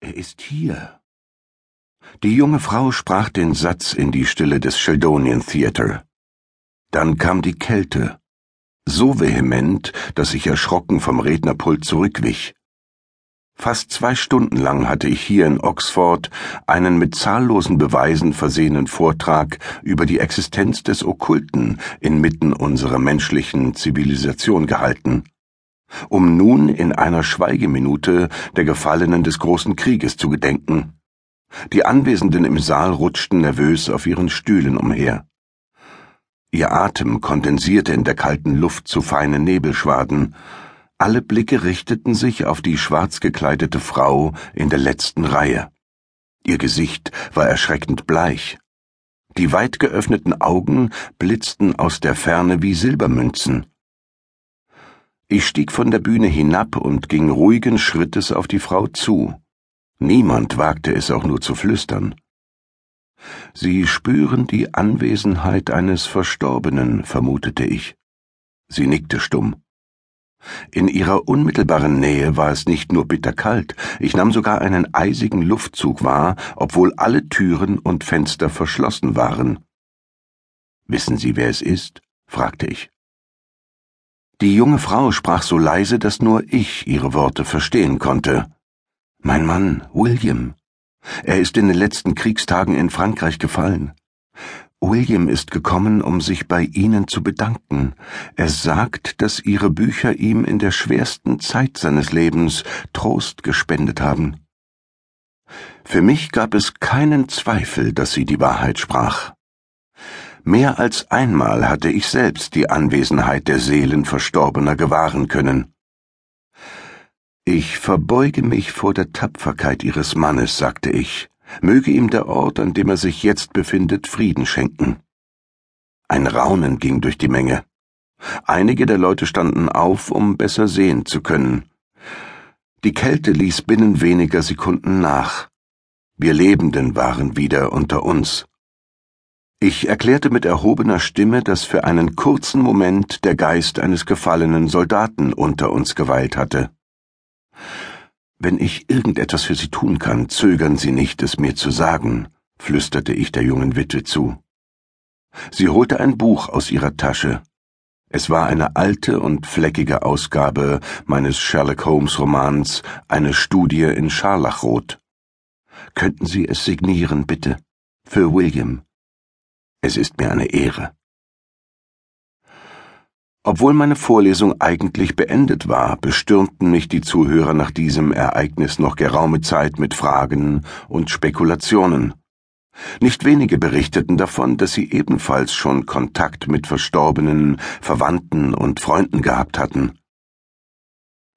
Er ist hier. Die junge Frau sprach den Satz in die Stille des Sheldonian Theater. Dann kam die Kälte, so vehement, dass ich erschrocken vom Rednerpult zurückwich. Fast zwei Stunden lang hatte ich hier in Oxford einen mit zahllosen Beweisen versehenen Vortrag über die Existenz des Okkulten inmitten unserer menschlichen Zivilisation gehalten, um nun in einer Schweigeminute der Gefallenen des großen Krieges zu gedenken. Die Anwesenden im Saal rutschten nervös auf ihren Stühlen umher. Ihr Atem kondensierte in der kalten Luft zu feinen Nebelschwaden, alle Blicke richteten sich auf die schwarz gekleidete Frau in der letzten Reihe. Ihr Gesicht war erschreckend bleich. Die weit geöffneten Augen blitzten aus der Ferne wie Silbermünzen. Ich stieg von der Bühne hinab und ging ruhigen Schrittes auf die Frau zu. Niemand wagte es auch nur zu flüstern. Sie spüren die Anwesenheit eines Verstorbenen, vermutete ich. Sie nickte stumm. In ihrer unmittelbaren Nähe war es nicht nur bitterkalt, ich nahm sogar einen eisigen Luftzug wahr, obwohl alle Türen und Fenster verschlossen waren. Wissen Sie, wer es ist? fragte ich. Die junge Frau sprach so leise, dass nur ich ihre Worte verstehen konnte. Mein Mann, William. Er ist in den letzten Kriegstagen in Frankreich gefallen. William ist gekommen, um sich bei Ihnen zu bedanken. Er sagt, dass Ihre Bücher ihm in der schwersten Zeit seines Lebens Trost gespendet haben. Für mich gab es keinen Zweifel, dass sie die Wahrheit sprach. Mehr als einmal hatte ich selbst die Anwesenheit der Seelen Verstorbener gewahren können. Ich verbeuge mich vor der Tapferkeit Ihres Mannes, sagte ich Möge ihm der Ort, an dem er sich jetzt befindet, Frieden schenken. Ein Raunen ging durch die Menge. Einige der Leute standen auf, um besser sehen zu können. Die Kälte ließ binnen weniger Sekunden nach. Wir Lebenden waren wieder unter uns. Ich erklärte mit erhobener Stimme, dass für einen kurzen Moment der Geist eines gefallenen Soldaten unter uns geweilt hatte. Wenn ich irgendetwas für Sie tun kann, zögern Sie nicht, es mir zu sagen, flüsterte ich der jungen Witwe zu. Sie holte ein Buch aus ihrer Tasche. Es war eine alte und fleckige Ausgabe meines Sherlock Holmes Romans Eine Studie in Scharlachrot. Könnten Sie es signieren, bitte? Für William. Es ist mir eine Ehre. Obwohl meine Vorlesung eigentlich beendet war, bestürmten mich die Zuhörer nach diesem Ereignis noch geraume Zeit mit Fragen und Spekulationen. Nicht wenige berichteten davon, dass sie ebenfalls schon Kontakt mit Verstorbenen, Verwandten und Freunden gehabt hatten.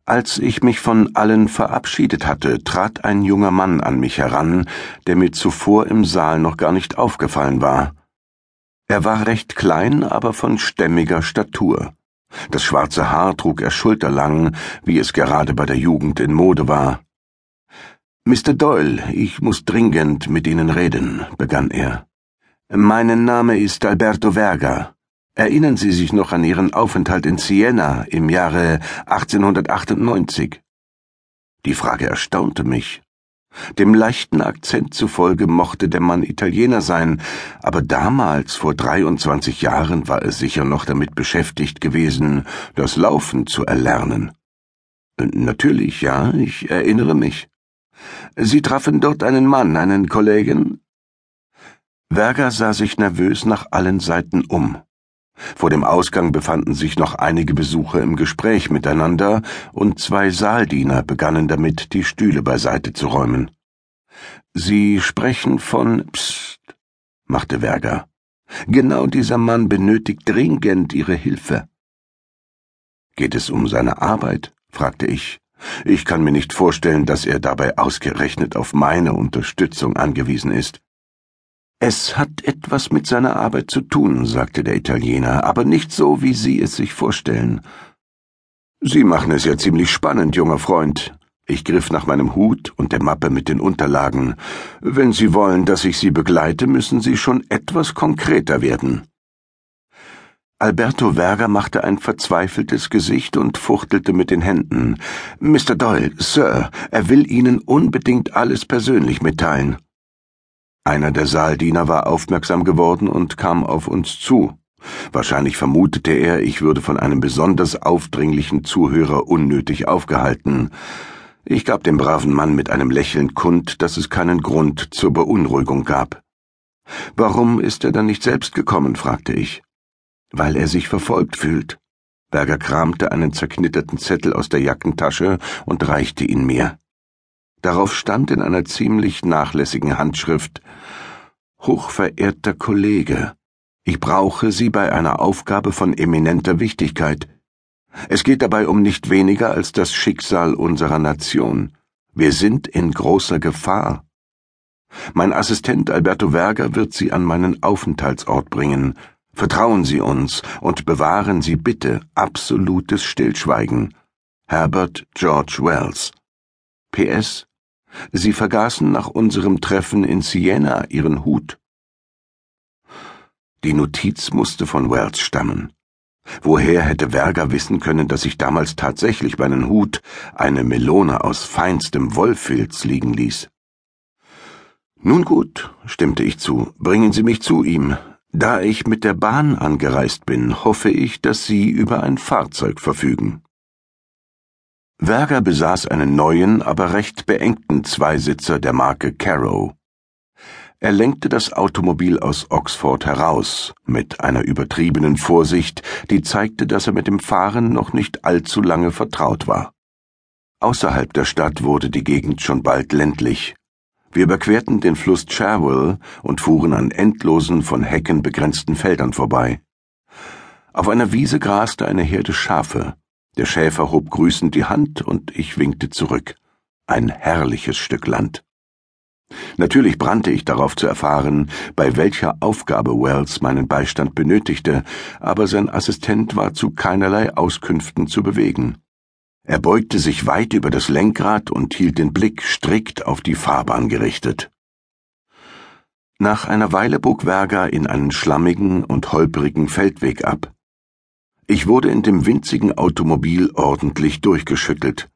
Als ich mich von allen verabschiedet hatte, trat ein junger Mann an mich heran, der mir zuvor im Saal noch gar nicht aufgefallen war. Er war recht klein, aber von stämmiger Statur. Das schwarze Haar trug er schulterlang, wie es gerade bei der Jugend in Mode war. Mr. Doyle, ich muss dringend mit Ihnen reden, begann er. Mein Name ist Alberto Verga. Erinnern Sie sich noch an Ihren Aufenthalt in Siena im Jahre 1898? Die Frage erstaunte mich. Dem leichten Akzent zufolge mochte der Mann Italiener sein, aber damals, vor 23 Jahren, war er sicher noch damit beschäftigt gewesen, das Laufen zu erlernen. Natürlich, ja, ich erinnere mich. Sie trafen dort einen Mann, einen Kollegen? Werger sah sich nervös nach allen Seiten um. Vor dem Ausgang befanden sich noch einige Besucher im Gespräch miteinander, und zwei Saaldiener begannen damit, die Stühle beiseite zu räumen. Sie sprechen von Psst, machte Werger. Genau dieser Mann benötigt dringend Ihre Hilfe. Geht es um seine Arbeit? fragte ich. Ich kann mir nicht vorstellen, dass er dabei ausgerechnet auf meine Unterstützung angewiesen ist. Es hat etwas mit seiner Arbeit zu tun, sagte der Italiener, aber nicht so, wie Sie es sich vorstellen. Sie machen es ja ziemlich spannend, junger Freund. Ich griff nach meinem Hut und der Mappe mit den Unterlagen. Wenn Sie wollen, dass ich Sie begleite, müssen Sie schon etwas konkreter werden. Alberto Verga machte ein verzweifeltes Gesicht und fuchtelte mit den Händen. Mr. Doyle, Sir, er will Ihnen unbedingt alles persönlich mitteilen. Einer der Saaldiener war aufmerksam geworden und kam auf uns zu. Wahrscheinlich vermutete er, ich würde von einem besonders aufdringlichen Zuhörer unnötig aufgehalten. Ich gab dem braven Mann mit einem Lächeln kund, dass es keinen Grund zur Beunruhigung gab. Warum ist er dann nicht selbst gekommen? fragte ich weil er sich verfolgt fühlt. Berger kramte einen zerknitterten Zettel aus der Jackentasche und reichte ihn mir. Darauf stand in einer ziemlich nachlässigen Handschrift Hochverehrter Kollege, ich brauche Sie bei einer Aufgabe von eminenter Wichtigkeit. Es geht dabei um nicht weniger als das Schicksal unserer Nation. Wir sind in großer Gefahr. Mein Assistent Alberto Werger wird Sie an meinen Aufenthaltsort bringen, Vertrauen Sie uns und bewahren Sie bitte absolutes Stillschweigen. Herbert George Wells. PS. Sie vergaßen nach unserem Treffen in Siena Ihren Hut. Die Notiz musste von Wells stammen. Woher hätte Werger wissen können, dass ich damals tatsächlich meinen Hut, eine Melone aus feinstem Wollfilz, liegen ließ? Nun gut, stimmte ich zu, bringen Sie mich zu ihm, da ich mit der Bahn angereist bin, hoffe ich, dass Sie über ein Fahrzeug verfügen. Werger besaß einen neuen, aber recht beengten Zweisitzer der Marke Carrow. Er lenkte das Automobil aus Oxford heraus, mit einer übertriebenen Vorsicht, die zeigte, dass er mit dem Fahren noch nicht allzu lange vertraut war. Außerhalb der Stadt wurde die Gegend schon bald ländlich, wir überquerten den Fluss Cherwell und fuhren an endlosen, von Hecken begrenzten Feldern vorbei. Auf einer Wiese graste eine Herde Schafe. Der Schäfer hob grüßend die Hand und ich winkte zurück. Ein herrliches Stück Land. Natürlich brannte ich darauf zu erfahren, bei welcher Aufgabe Wells meinen Beistand benötigte, aber sein Assistent war zu keinerlei Auskünften zu bewegen. Er beugte sich weit über das Lenkrad und hielt den Blick strikt auf die Fahrbahn gerichtet. Nach einer Weile bog Werger in einen schlammigen und holprigen Feldweg ab. Ich wurde in dem winzigen Automobil ordentlich durchgeschüttelt.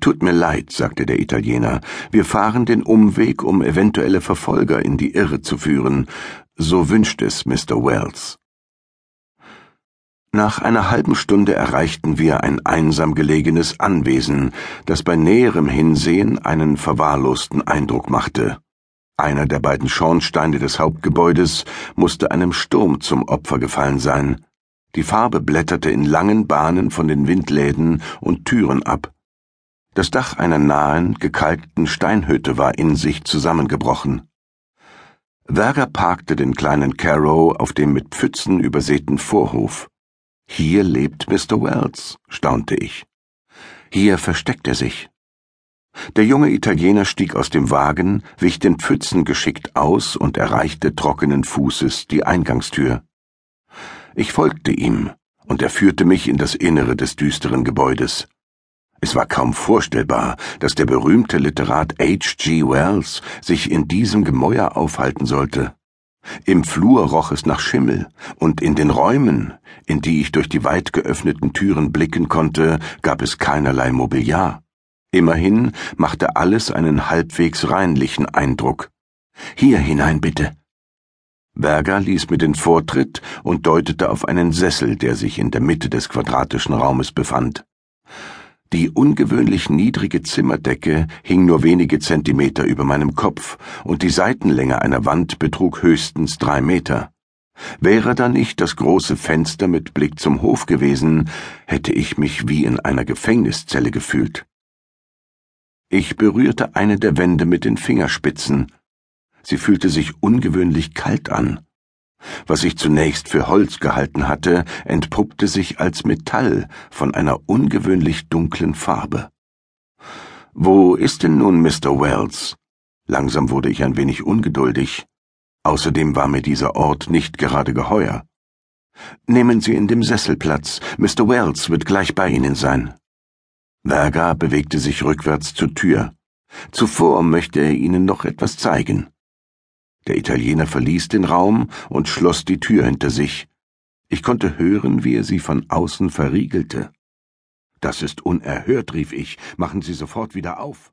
Tut mir leid, sagte der Italiener, wir fahren den Umweg, um eventuelle Verfolger in die Irre zu führen. So wünscht es Mr. Wells. Nach einer halben Stunde erreichten wir ein einsam gelegenes Anwesen, das bei näherem Hinsehen einen verwahrlosten Eindruck machte. Einer der beiden Schornsteine des Hauptgebäudes musste einem Sturm zum Opfer gefallen sein. Die Farbe blätterte in langen Bahnen von den Windläden und Türen ab. Das Dach einer nahen, gekalkten Steinhütte war in sich zusammengebrochen. Werger parkte den kleinen Carrow auf dem mit Pfützen übersäten Vorhof. Hier lebt Mr. Wells, staunte ich. Hier versteckt er sich. Der junge Italiener stieg aus dem Wagen, wich den Pfützen geschickt aus und erreichte trockenen Fußes die Eingangstür. Ich folgte ihm, und er führte mich in das Innere des düsteren Gebäudes. Es war kaum vorstellbar, dass der berühmte Literat H. G. Wells sich in diesem Gemäuer aufhalten sollte. Im Flur roch es nach Schimmel, und in den Räumen, in die ich durch die weit geöffneten Türen blicken konnte, gab es keinerlei Mobiliar. Immerhin machte alles einen halbwegs reinlichen Eindruck. Hier hinein bitte. Berger ließ mir den Vortritt und deutete auf einen Sessel, der sich in der Mitte des quadratischen Raumes befand. Die ungewöhnlich niedrige Zimmerdecke hing nur wenige Zentimeter über meinem Kopf, und die Seitenlänge einer Wand betrug höchstens drei Meter. Wäre da nicht das große Fenster mit Blick zum Hof gewesen, hätte ich mich wie in einer Gefängniszelle gefühlt. Ich berührte eine der Wände mit den Fingerspitzen. Sie fühlte sich ungewöhnlich kalt an. Was ich zunächst für Holz gehalten hatte, entpuppte sich als Metall von einer ungewöhnlich dunklen Farbe. Wo ist denn nun Mr. Wells? Langsam wurde ich ein wenig ungeduldig. Außerdem war mir dieser Ort nicht gerade geheuer. Nehmen Sie in dem Sessel Platz. Mr. Wells wird gleich bei Ihnen sein. Verga bewegte sich rückwärts zur Tür. Zuvor möchte er Ihnen noch etwas zeigen. Der Italiener verließ den Raum und schloss die Tür hinter sich. Ich konnte hören, wie er sie von außen verriegelte. Das ist unerhört, rief ich, machen Sie sofort wieder auf.